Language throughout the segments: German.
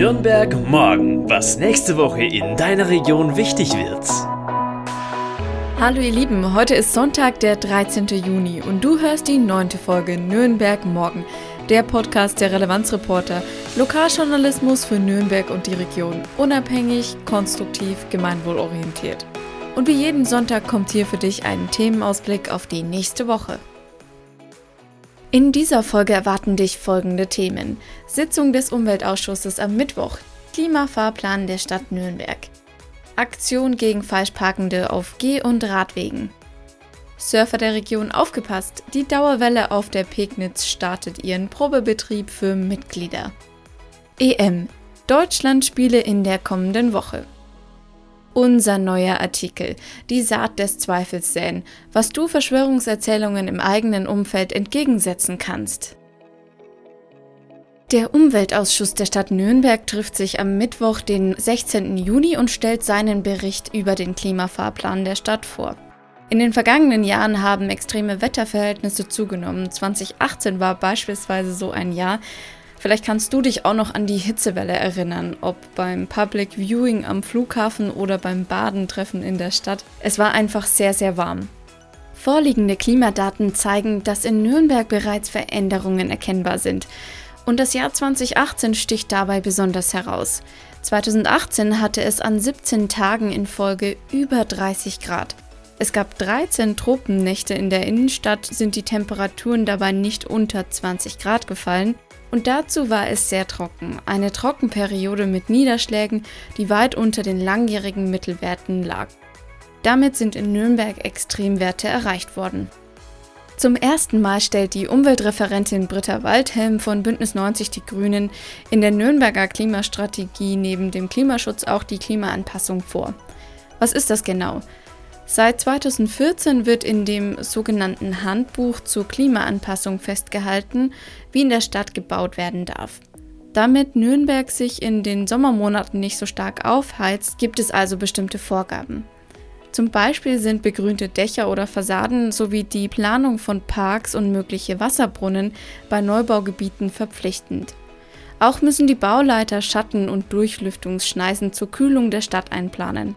Nürnberg morgen, was nächste Woche in deiner Region wichtig wird. Hallo ihr Lieben, heute ist Sonntag, der 13. Juni und du hörst die neunte Folge Nürnberg morgen, der Podcast der Relevanzreporter, Lokaljournalismus für Nürnberg und die Region, unabhängig, konstruktiv, gemeinwohlorientiert. Und wie jeden Sonntag kommt hier für dich ein Themenausblick auf die nächste Woche. In dieser Folge erwarten dich folgende Themen. Sitzung des Umweltausschusses am Mittwoch. Klimafahrplan der Stadt Nürnberg. Aktion gegen Falschparkende auf Geh- und Radwegen. Surfer der Region aufgepasst, die Dauerwelle auf der Pegnitz startet ihren Probebetrieb für Mitglieder. EM. Deutschland Spiele in der kommenden Woche. Unser neuer Artikel, die Saat des Zweifels säen, was du Verschwörungserzählungen im eigenen Umfeld entgegensetzen kannst. Der Umweltausschuss der Stadt Nürnberg trifft sich am Mittwoch, den 16. Juni und stellt seinen Bericht über den Klimafahrplan der Stadt vor. In den vergangenen Jahren haben extreme Wetterverhältnisse zugenommen. 2018 war beispielsweise so ein Jahr, Vielleicht kannst du dich auch noch an die Hitzewelle erinnern, ob beim Public Viewing am Flughafen oder beim Badentreffen in der Stadt. Es war einfach sehr, sehr warm. Vorliegende Klimadaten zeigen, dass in Nürnberg bereits Veränderungen erkennbar sind. Und das Jahr 2018 sticht dabei besonders heraus. 2018 hatte es an 17 Tagen in Folge über 30 Grad. Es gab 13 Tropennächte in der Innenstadt, sind die Temperaturen dabei nicht unter 20 Grad gefallen und dazu war es sehr trocken, eine Trockenperiode mit Niederschlägen, die weit unter den langjährigen Mittelwerten lag. Damit sind in Nürnberg Extremwerte erreicht worden. Zum ersten Mal stellt die Umweltreferentin Britta Waldhelm von Bündnis 90 Die Grünen in der Nürnberger Klimastrategie neben dem Klimaschutz auch die Klimaanpassung vor. Was ist das genau? Seit 2014 wird in dem sogenannten Handbuch zur Klimaanpassung festgehalten, wie in der Stadt gebaut werden darf. Damit Nürnberg sich in den Sommermonaten nicht so stark aufheizt, gibt es also bestimmte Vorgaben. Zum Beispiel sind begrünte Dächer oder Fassaden sowie die Planung von Parks und mögliche Wasserbrunnen bei Neubaugebieten verpflichtend. Auch müssen die Bauleiter Schatten- und Durchlüftungsschneisen zur Kühlung der Stadt einplanen.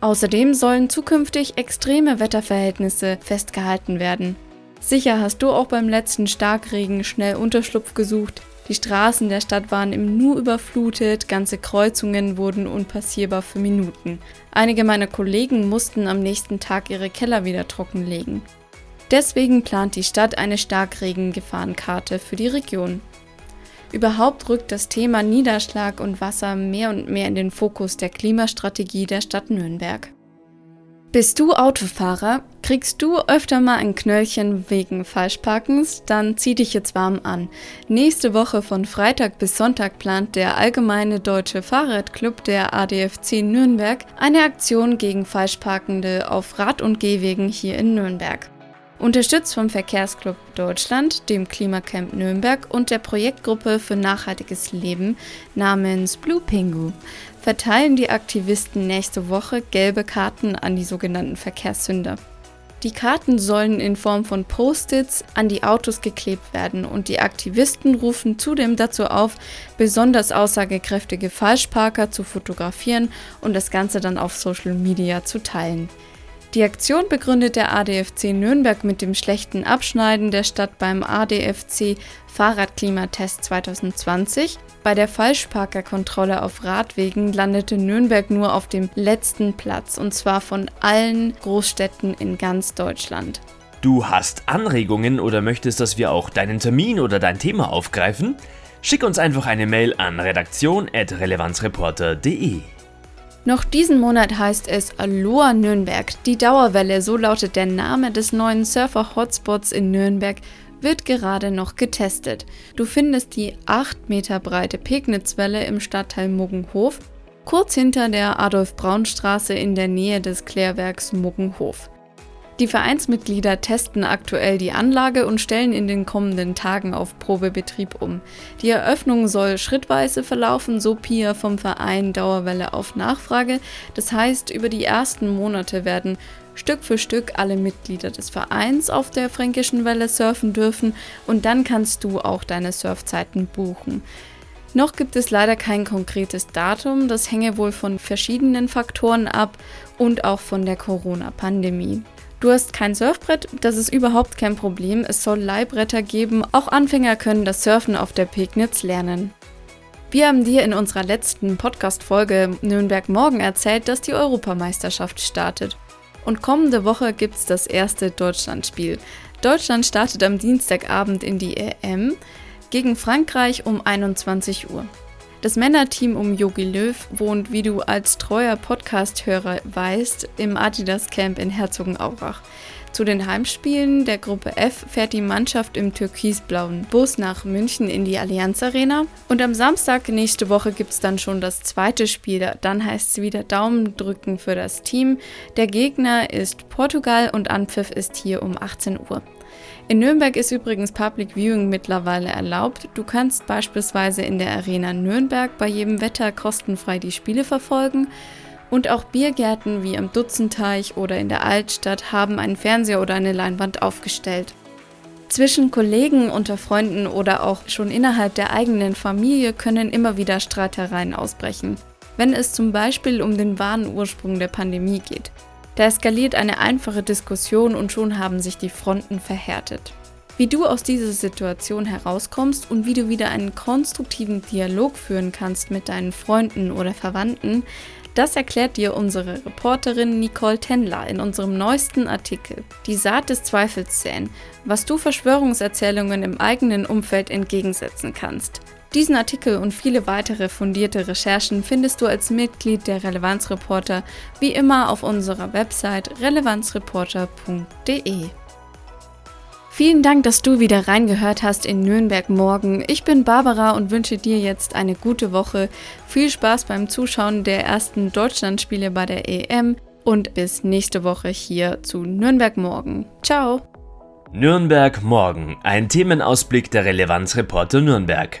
Außerdem sollen zukünftig extreme Wetterverhältnisse festgehalten werden. Sicher hast du auch beim letzten Starkregen schnell Unterschlupf gesucht. Die Straßen der Stadt waren im Nu überflutet, ganze Kreuzungen wurden unpassierbar für Minuten. Einige meiner Kollegen mussten am nächsten Tag ihre Keller wieder trockenlegen. Deswegen plant die Stadt eine Starkregengefahrenkarte für die Region. Überhaupt rückt das Thema Niederschlag und Wasser mehr und mehr in den Fokus der Klimastrategie der Stadt Nürnberg. Bist du Autofahrer? Kriegst du öfter mal ein Knöllchen wegen Falschparkens? Dann zieh dich jetzt warm an. Nächste Woche von Freitag bis Sonntag plant der Allgemeine Deutsche Fahrradclub der ADFC Nürnberg eine Aktion gegen Falschparkende auf Rad- und Gehwegen hier in Nürnberg. Unterstützt vom Verkehrsclub Deutschland, dem Klimacamp Nürnberg und der Projektgruppe für nachhaltiges Leben namens Blue Pingu verteilen die Aktivisten nächste Woche gelbe Karten an die sogenannten Verkehrssünder. Die Karten sollen in Form von Post-its an die Autos geklebt werden und die Aktivisten rufen zudem dazu auf, besonders aussagekräftige Falschparker zu fotografieren und das Ganze dann auf Social Media zu teilen. Die Aktion begründet der ADFC Nürnberg mit dem schlechten Abschneiden der Stadt beim ADFC Fahrradklimatest 2020. Bei der Falschparkerkontrolle auf Radwegen landete Nürnberg nur auf dem letzten Platz und zwar von allen Großstädten in ganz Deutschland. Du hast Anregungen oder möchtest, dass wir auch deinen Termin oder dein Thema aufgreifen? Schick uns einfach eine Mail an redaktion.relevanzreporter.de. Noch diesen Monat heißt es Aloha Nürnberg. Die Dauerwelle, so lautet der Name des neuen Surfer-Hotspots in Nürnberg, wird gerade noch getestet. Du findest die 8 Meter breite Pegnitzwelle im Stadtteil Muggenhof, kurz hinter der Adolf-Braun-Straße in der Nähe des Klärwerks Muggenhof. Die Vereinsmitglieder testen aktuell die Anlage und stellen in den kommenden Tagen auf Probebetrieb um. Die Eröffnung soll schrittweise verlaufen, so Pia vom Verein Dauerwelle auf Nachfrage. Das heißt, über die ersten Monate werden Stück für Stück alle Mitglieder des Vereins auf der Fränkischen Welle surfen dürfen und dann kannst du auch deine Surfzeiten buchen. Noch gibt es leider kein konkretes Datum, das hänge wohl von verschiedenen Faktoren ab und auch von der Corona-Pandemie. Du hast kein Surfbrett, das ist überhaupt kein Problem. Es soll Leihbretter geben. Auch Anfänger können das Surfen auf der Pegnitz lernen. Wir haben dir in unserer letzten Podcast-Folge Nürnberg Morgen erzählt, dass die Europameisterschaft startet. Und kommende Woche gibt es das erste Deutschlandspiel. Deutschland startet am Dienstagabend in die EM gegen Frankreich um 21 Uhr. Das Männerteam um Yogi Löw wohnt, wie du als treuer Podcast-Hörer weißt, im Adidas Camp in Herzogenaurach. Zu den Heimspielen der Gruppe F fährt die Mannschaft im türkisblauen Bus nach München in die Allianz Arena. Und am Samstag nächste Woche gibt es dann schon das zweite Spiel. Dann heißt es wieder Daumen drücken für das Team. Der Gegner ist Portugal und Anpfiff ist hier um 18 Uhr. In Nürnberg ist übrigens Public Viewing mittlerweile erlaubt. Du kannst beispielsweise in der Arena Nürnberg bei jedem Wetter kostenfrei die Spiele verfolgen. Und auch Biergärten wie am Dutzenteich oder in der Altstadt haben einen Fernseher oder eine Leinwand aufgestellt. Zwischen Kollegen, unter Freunden oder auch schon innerhalb der eigenen Familie können immer wieder Streitereien ausbrechen, wenn es zum Beispiel um den wahren Ursprung der Pandemie geht. Da eskaliert eine einfache Diskussion und schon haben sich die Fronten verhärtet. Wie du aus dieser Situation herauskommst und wie du wieder einen konstruktiven Dialog führen kannst mit deinen Freunden oder Verwandten, das erklärt dir unsere Reporterin Nicole Tendler in unserem neuesten Artikel Die Saat des Zweifels säen, was du Verschwörungserzählungen im eigenen Umfeld entgegensetzen kannst. Diesen Artikel und viele weitere fundierte Recherchen findest du als Mitglied der Relevanzreporter wie immer auf unserer Website relevanzreporter.de. Vielen Dank, dass du wieder reingehört hast in Nürnberg morgen. Ich bin Barbara und wünsche dir jetzt eine gute Woche. Viel Spaß beim Zuschauen der ersten Deutschlandspiele bei der EM und bis nächste Woche hier zu Nürnberg morgen. Ciao! Nürnberg morgen, ein Themenausblick der Relevanzreporter Nürnberg.